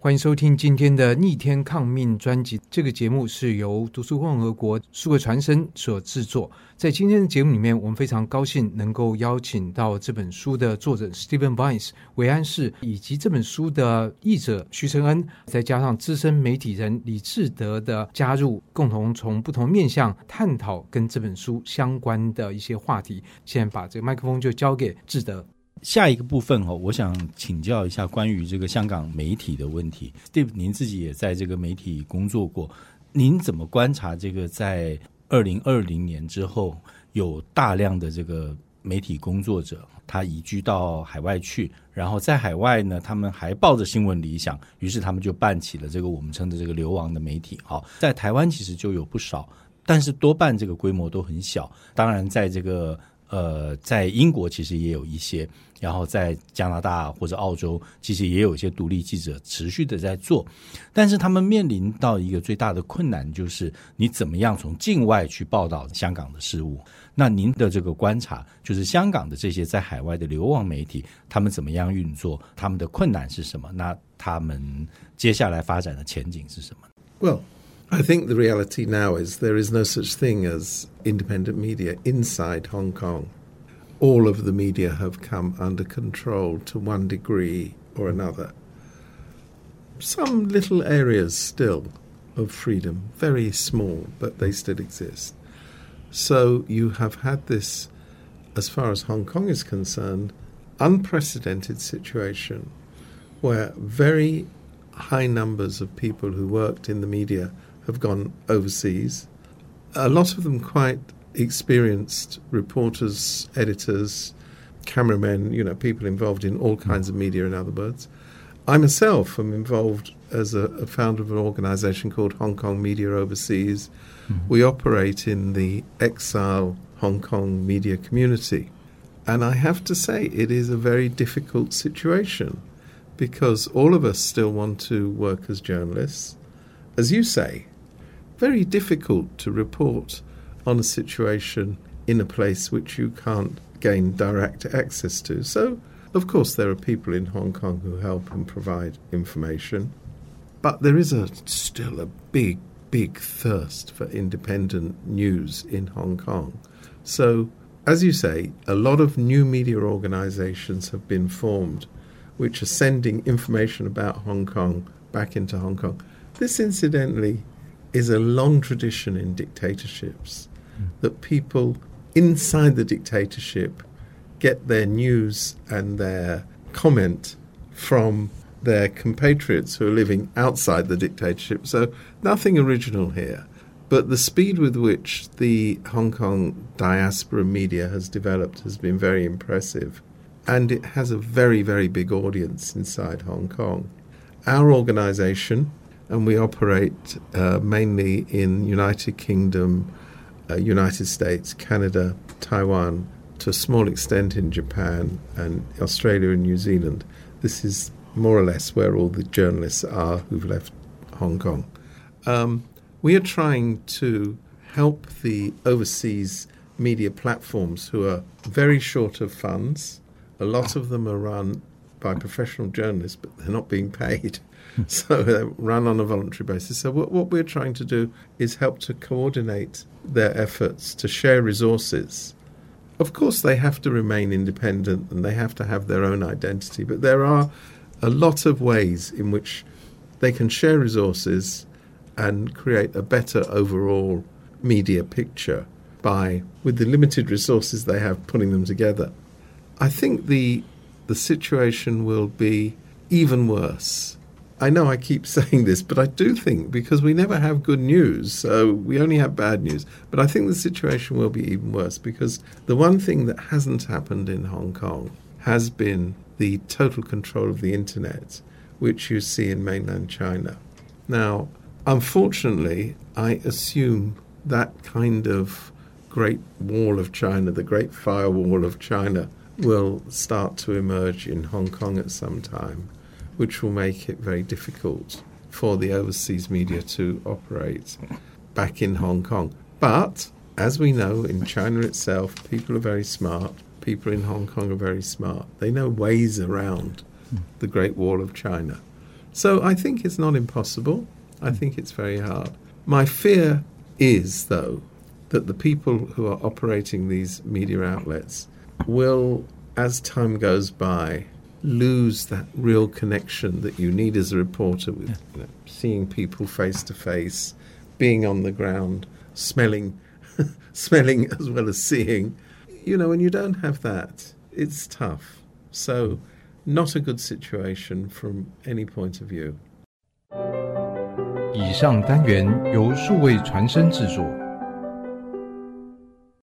欢迎收听今天的《逆天抗命》专辑。这个节目是由读书共和国数位传声所制作。在今天的节目里面，我们非常高兴能够邀请到这本书的作者 Stephen Vines 韦安士，以及这本书的译者徐承恩，再加上资深媒体人李志德的加入，共同从不同面向探讨跟这本书相关的一些话题。现在把这个麦克风就交给志德。下一个部分哦，我想请教一下关于这个香港媒体的问题。Steve，您自己也在这个媒体工作过，您怎么观察这个在二零二零年之后，有大量的这个媒体工作者他移居到海外去，然后在海外呢，他们还抱着新闻理想，于是他们就办起了这个我们称的这个流亡的媒体。好，在台湾其实就有不少，但是多半这个规模都很小。当然，在这个呃，在英国其实也有一些。然后在加拿大或者澳洲，其实也有一些独立记者持续的在做，但是他们面临到一个最大的困难，就是你怎么样从境外去报道香港的事物？那您的这个观察，就是香港的这些在海外的流亡媒体，他们怎么样运作？他们的困难是什么？那他们接下来发展的前景是什么问 I think the reality now is there is no such thing as independent media inside Hong Kong. all of the media have come under control to one degree or another. Some little areas still of freedom, very small, but they still exist. So you have had this, as far as Hong Kong is concerned, unprecedented situation where very high numbers of people who worked in the media have gone overseas. A lot of them quite experienced reporters, editors, cameramen, you know, people involved in all kinds of media, in other words. I myself am involved as a, a founder of an organization called Hong Kong Media Overseas. Mm-hmm. We operate in the exile Hong Kong media community. And I have to say, it is a very difficult situation because all of us still want to work as journalists. As you say, very difficult to report on a situation in a place which you can't gain direct access to. So, of course, there are people in Hong Kong who help and provide information, but there is a, still a big, big thirst for independent news in Hong Kong. So, as you say, a lot of new media organizations have been formed which are sending information about Hong Kong back into Hong Kong. This, incidentally, is a long tradition in dictatorships that people inside the dictatorship get their news and their comment from their compatriots who are living outside the dictatorship. So nothing original here. But the speed with which the Hong Kong diaspora media has developed has been very impressive. And it has a very, very big audience inside Hong Kong. Our organization, and we operate uh, mainly in United Kingdom, uh, United States, Canada, Taiwan, to a small extent in Japan and Australia and New Zealand. This is more or less where all the journalists are who've left Hong Kong. Um, we are trying to help the overseas media platforms who are very short of funds. A lot of them are run by professional journalists, but they're not being paid. so they run on a voluntary basis. So what, what we're trying to do is help to coordinate their efforts to share resources. Of course, they have to remain independent and they have to have their own identity, but there are a lot of ways in which they can share resources and create a better overall media picture by, with the limited resources they have, putting them together. I think the the situation will be even worse I know I keep saying this, but I do think because we never have good news, so we only have bad news. But I think the situation will be even worse because the one thing that hasn't happened in Hong Kong has been the total control of the internet, which you see in mainland China. Now, unfortunately, I assume that kind of great wall of China, the great firewall of China, will start to emerge in Hong Kong at some time which will make it very difficult for the overseas media to operate back in Hong Kong. But as we know, in China itself, people are very smart. People in Hong Kong are very smart. They know ways around the Great Wall of China. So I think it's not impossible. I think it's very hard. My fear is, though, that the people who are operating these media outlets will, as time goes by, lose that real connection that you need as a reporter with you know, seeing people face to face, being on the ground, smelling, smelling as well as seeing. You know, when you don't have that, it's tough. So, not a good situation from any point of view. 以上单元由数位传声制作。